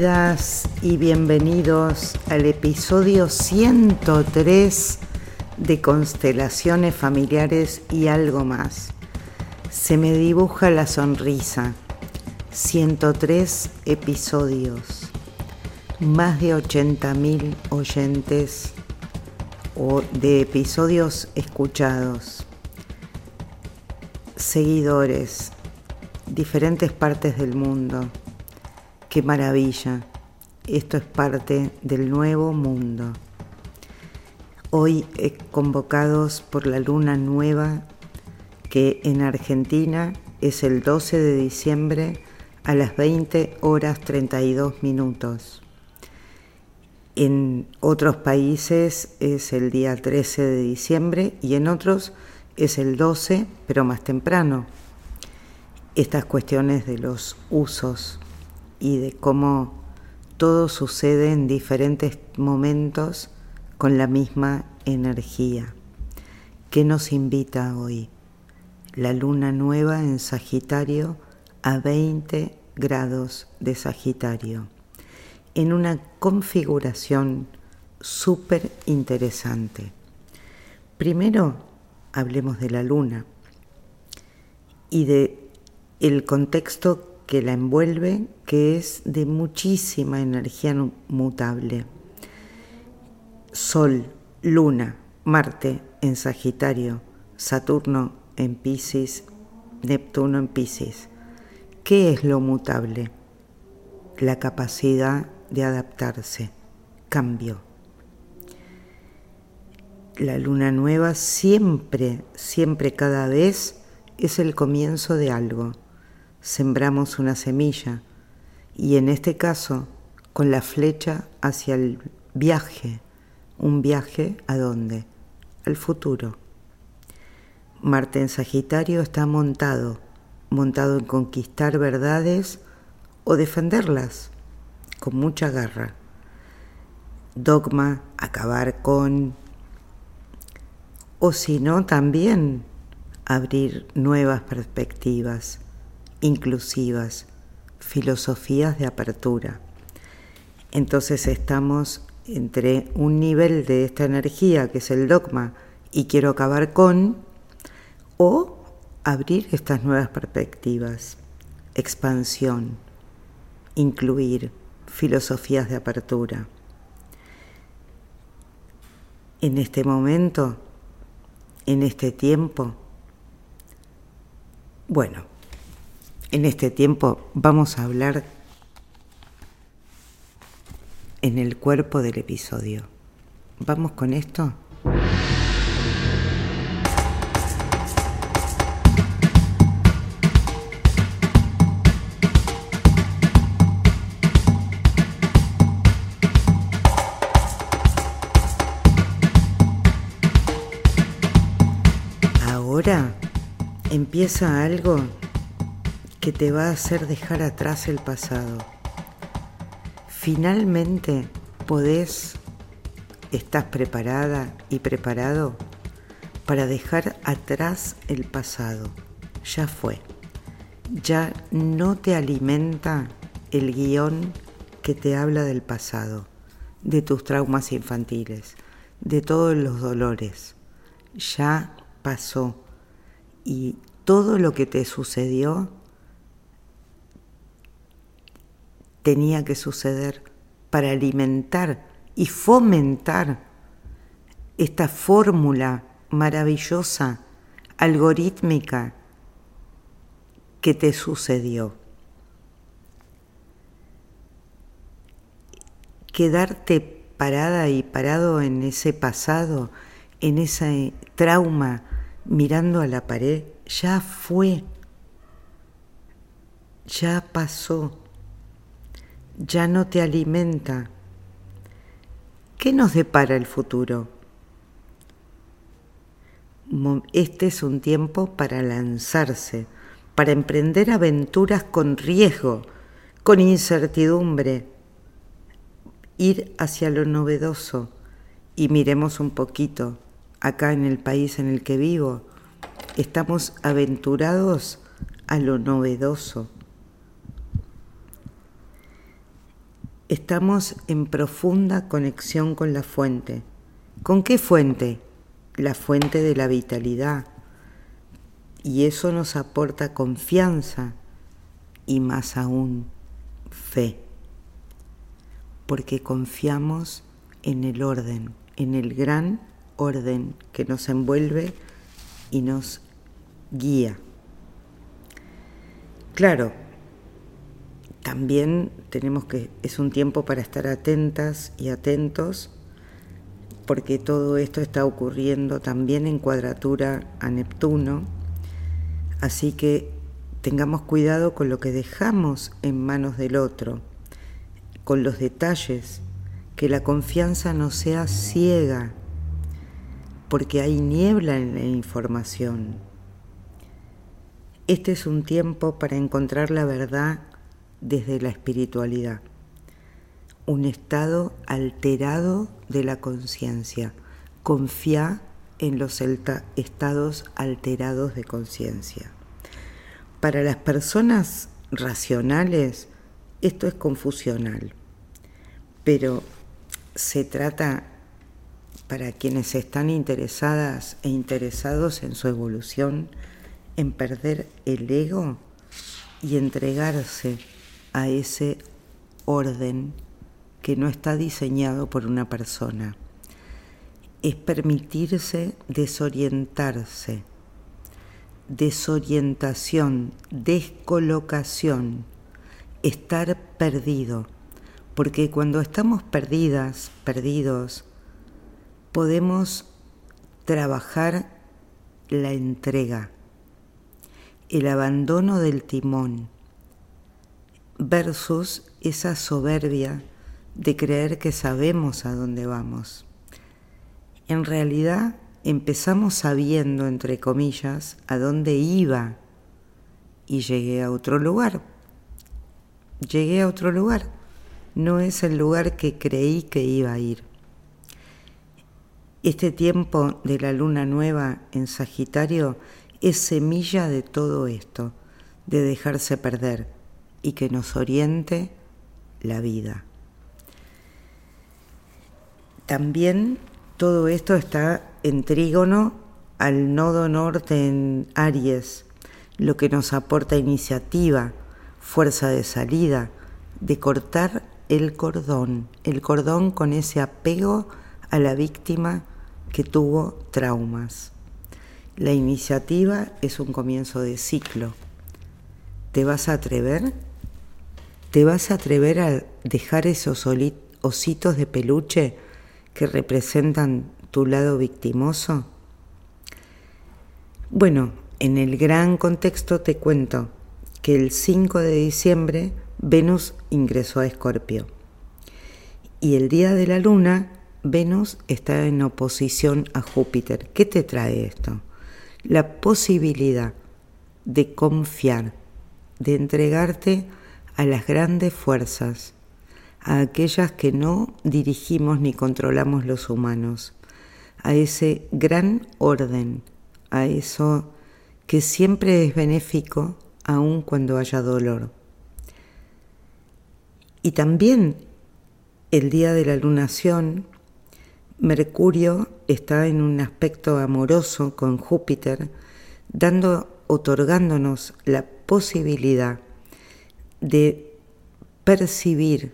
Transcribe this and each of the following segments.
Bienvenidas y bienvenidos al episodio 103 de Constelaciones Familiares y algo más. Se me dibuja la sonrisa. 103 episodios. Más de 80.000 oyentes o de episodios escuchados. Seguidores. Diferentes partes del mundo Qué maravilla. Esto es parte del nuevo mundo. Hoy convocados por la luna nueva que en Argentina es el 12 de diciembre a las 20 horas 32 minutos. En otros países es el día 13 de diciembre y en otros es el 12, pero más temprano. Estas cuestiones de los usos y de cómo todo sucede en diferentes momentos con la misma energía. ¿Qué nos invita hoy? La luna nueva en Sagitario a 20 grados de Sagitario, en una configuración súper interesante. Primero, hablemos de la luna y de el contexto que la envuelve, que es de muchísima energía mutable. Sol, Luna, Marte en Sagitario, Saturno en Pisces, Neptuno en Pisces. ¿Qué es lo mutable? La capacidad de adaptarse, cambio. La luna nueva siempre, siempre cada vez es el comienzo de algo sembramos una semilla y en este caso con la flecha hacia el viaje. ¿Un viaje a dónde? Al futuro. Marte en Sagitario está montado, montado en conquistar verdades o defenderlas con mucha garra. Dogma, acabar con, o si no, también abrir nuevas perspectivas inclusivas, filosofías de apertura. Entonces estamos entre un nivel de esta energía que es el dogma y quiero acabar con, o abrir estas nuevas perspectivas, expansión, incluir filosofías de apertura. En este momento, en este tiempo, bueno, en este tiempo vamos a hablar en el cuerpo del episodio. ¿Vamos con esto? Ahora empieza algo que te va a hacer dejar atrás el pasado. Finalmente podés, estás preparada y preparado para dejar atrás el pasado. Ya fue. Ya no te alimenta el guion que te habla del pasado, de tus traumas infantiles, de todos los dolores. Ya pasó y todo lo que te sucedió tenía que suceder para alimentar y fomentar esta fórmula maravillosa, algorítmica que te sucedió. Quedarte parada y parado en ese pasado, en ese trauma, mirando a la pared, ya fue, ya pasó ya no te alimenta. ¿Qué nos depara el futuro? Este es un tiempo para lanzarse, para emprender aventuras con riesgo, con incertidumbre, ir hacia lo novedoso y miremos un poquito, acá en el país en el que vivo, estamos aventurados a lo novedoso estamos en profunda conexión con la fuente. ¿Con qué fuente? La fuente de la vitalidad. Y eso nos aporta confianza y más aún fe. Porque confiamos en el orden, en el gran orden que nos envuelve y nos guía. Claro, también tenemos que, es un tiempo para estar atentas y atentos, porque todo esto está ocurriendo también en cuadratura a Neptuno, así que tengamos cuidado con lo que dejamos en manos del otro, con los detalles, que la confianza no sea ciega, porque hay niebla en la información. Este es un tiempo para encontrar la verdad desde la espiritualidad, un estado alterado de la conciencia. Confía en los estados alterados de conciencia. Para las personas racionales esto es confusional, pero se trata para quienes están interesadas e interesados en su evolución, en perder el ego y entregarse a ese orden que no está diseñado por una persona. Es permitirse desorientarse, desorientación, descolocación, estar perdido, porque cuando estamos perdidas, perdidos, podemos trabajar la entrega, el abandono del timón, versus esa soberbia de creer que sabemos a dónde vamos. En realidad empezamos sabiendo, entre comillas, a dónde iba y llegué a otro lugar. Llegué a otro lugar. No es el lugar que creí que iba a ir. Este tiempo de la luna nueva en Sagitario es semilla de todo esto, de dejarse perder y que nos oriente la vida. También todo esto está en trígono al nodo norte en Aries, lo que nos aporta iniciativa, fuerza de salida, de cortar el cordón, el cordón con ese apego a la víctima que tuvo traumas. La iniciativa es un comienzo de ciclo. ¿Te vas a atrever? ¿Te vas a atrever a dejar esos ositos de peluche que representan tu lado victimoso? Bueno, en el gran contexto te cuento que el 5 de diciembre Venus ingresó a Escorpio y el día de la luna Venus está en oposición a Júpiter. ¿Qué te trae esto? La posibilidad de confiar, de entregarte a las grandes fuerzas, a aquellas que no dirigimos ni controlamos los humanos, a ese gran orden, a eso que siempre es benéfico aun cuando haya dolor. Y también el día de la lunación, Mercurio está en un aspecto amoroso con Júpiter, dando, otorgándonos la posibilidad de percibir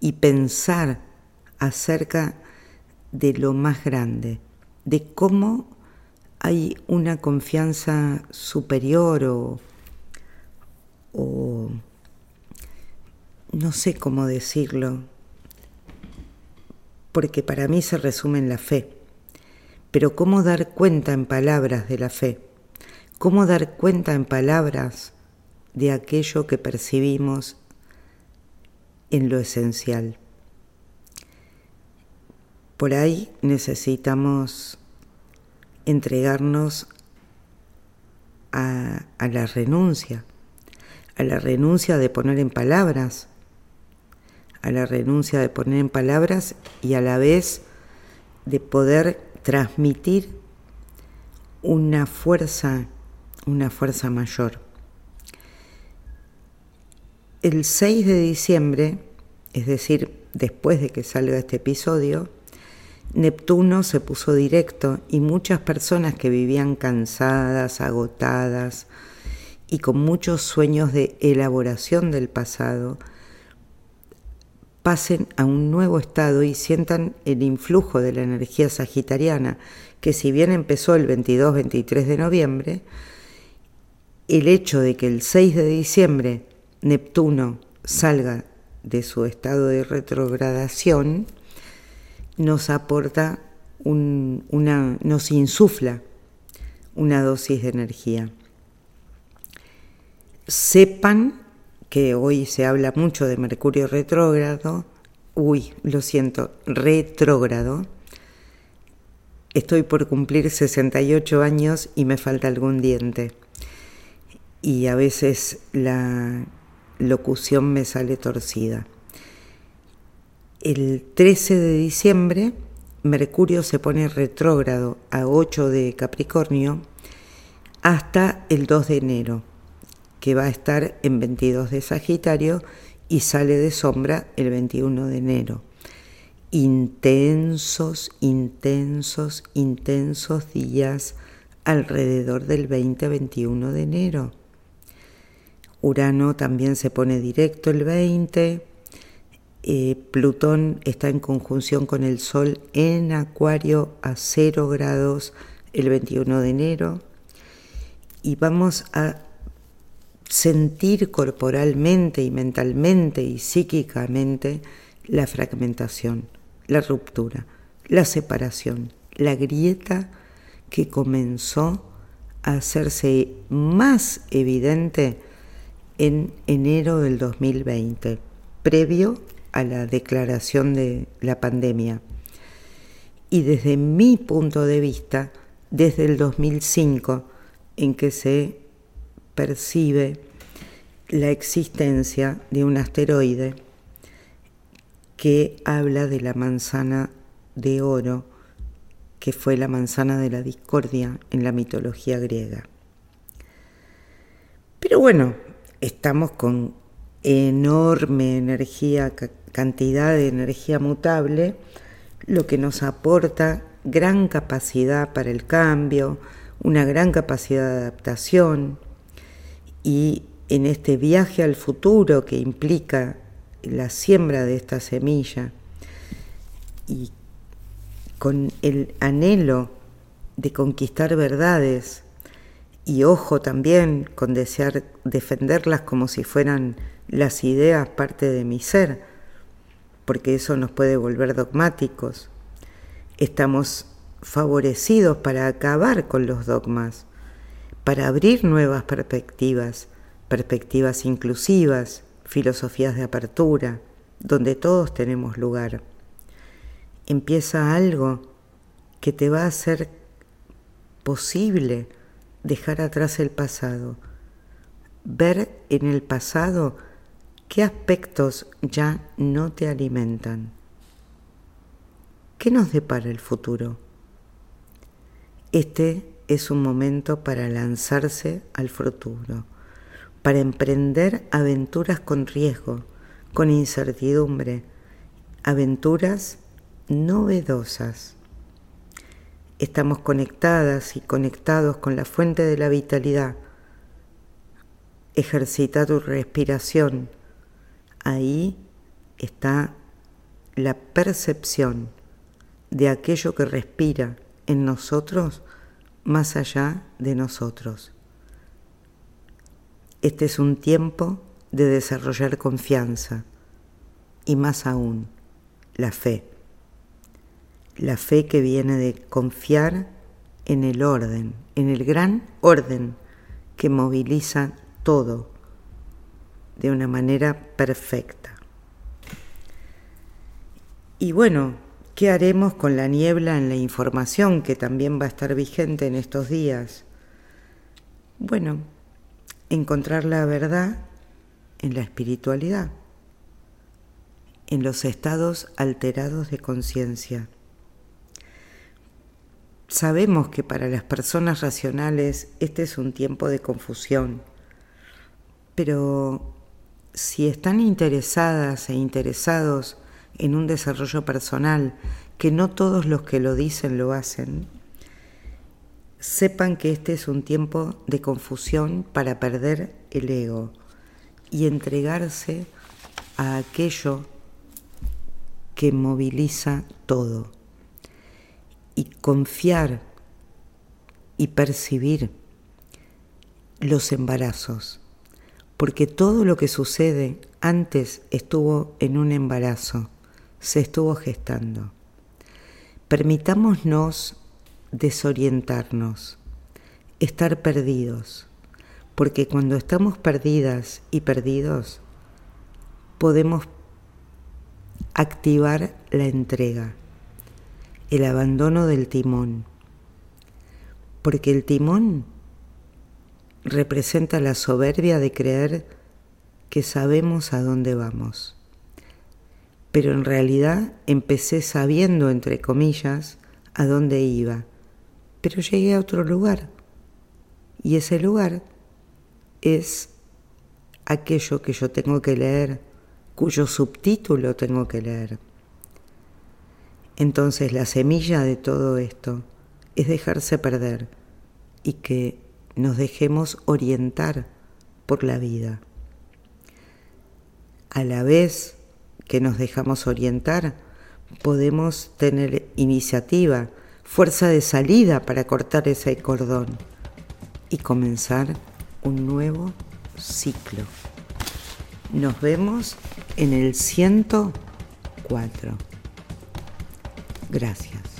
y pensar acerca de lo más grande, de cómo hay una confianza superior o, o no sé cómo decirlo, porque para mí se resume en la fe, pero cómo dar cuenta en palabras de la fe, cómo dar cuenta en palabras de aquello que percibimos en lo esencial. Por ahí necesitamos entregarnos a, la renuncia, a la renuncia de poner en palabras, a la renuncia de poner en palabras y a la vez de poder transmitir una fuerza, una fuerza mayor. El 6 de diciembre es decir, después de que salga este episodio, Neptuno se puso directo y muchas personas que vivían cansadas, agotadas y con muchos sueños de elaboración del pasado, pasen a un nuevo estado y sientan el influjo de la energía sagitariana, que si bien empezó el 22-23 de noviembre, el hecho de que el 6 de diciembre Neptuno salga de su estado de retrogradación, nos aporta una, nos insufla una dosis de energía. Sepan que hoy se habla mucho de Mercurio retrógrado, uy, lo siento, retrógrado. Estoy por cumplir 68 años y me falta algún diente. Y a veces la locución me sale torcida. El 13 de diciembre, Mercurio se pone retrógrado a 8 de Capricornio hasta el 2 de enero, que va a estar en 22 de Sagitario y sale de sombra el 21 de enero. Intensos, intensos, intensos días alrededor del 20-21 de enero. Urano también se pone directo el 20. Eh, Plutón está en conjunción con el Sol en Acuario a 0 grados el 21 de enero. Y vamos a sentir corporalmente y mentalmente y psíquicamente la fragmentación, la ruptura, la separación, la grieta que comenzó a hacerse más evidente en enero del 2020, previo a la declaración de la pandemia. Y desde mi punto de vista, desde el 2005, en que se percibe la existencia de un asteroide que habla de la manzana de oro, que fue la manzana de la discordia en la mitología griega. Pero bueno, estamos con enorme energía, cantidad de energía mutable, lo que nos aporta gran capacidad para el cambio, una gran capacidad de adaptación. Y en este viaje al futuro que implica la siembra de esta semilla y con el anhelo de conquistar verdades y ojo también con desear defenderlas como si fueran las ideas parte de mi ser, porque eso nos puede volver dogmáticos. Estamos favorecidos para acabar con los dogmas, para abrir nuevas perspectivas, perspectivas inclusivas, filosofías de apertura, donde todos tenemos lugar. Empieza algo que te va a hacer posible dejar atrás el pasado, ver en el pasado qué aspectos ya no te alimentan. ¿Qué nos depara el futuro? Este es un momento para lanzarse al futuro, para emprender aventuras con riesgo, con incertidumbre, aventuras novedosas estamos conectadas y conectados con la fuente de la vitalidad. Ejercita tu respiración. Ahí está la percepción de aquello que respira en nosotros más allá de nosotros. Este es un tiempo de desarrollar confianza y más aún la fe la fe que viene de confiar en el orden, en el gran orden que moviliza todo de una manera perfecta. Y bueno, ¿qué haremos con la niebla en la información que también va a estar vigente en estos días? Bueno, encontrar la verdad en la espiritualidad, en los estados alterados de conciencia Sabemos que para las personas racionales este es un tiempo de confusión, pero si están interesadas e interesados en un desarrollo personal, que no todos los que lo dicen lo hacen, sepan que este es un tiempo de confusión para perder el ego y entregarse a aquello que moviliza todo y confiar y percibir los embarazos, porque todo lo que sucede antes estuvo en un embarazo, se estuvo gestando. Permitámonos desorientarnos, estar perdidos, porque cuando estamos perdidas y perdidos, podemos activar la entrega, el abandono del timón, porque el timón representa la soberbia de creer que sabemos a dónde vamos. Pero en realidad empecé sabiendo, entre comillas, a dónde iba, pero llegué a otro lugar. Y ese lugar es aquello que yo tengo que leer, cuyo subtítulo tengo que leer. Entonces la semilla de todo esto es dejarse perder y que nos dejemos orientar por la vida. A la vez que nos dejamos orientar, podemos tener iniciativa, fuerza de salida para cortar ese cordón y comenzar un nuevo ciclo. Nos vemos en el 104. Gracias.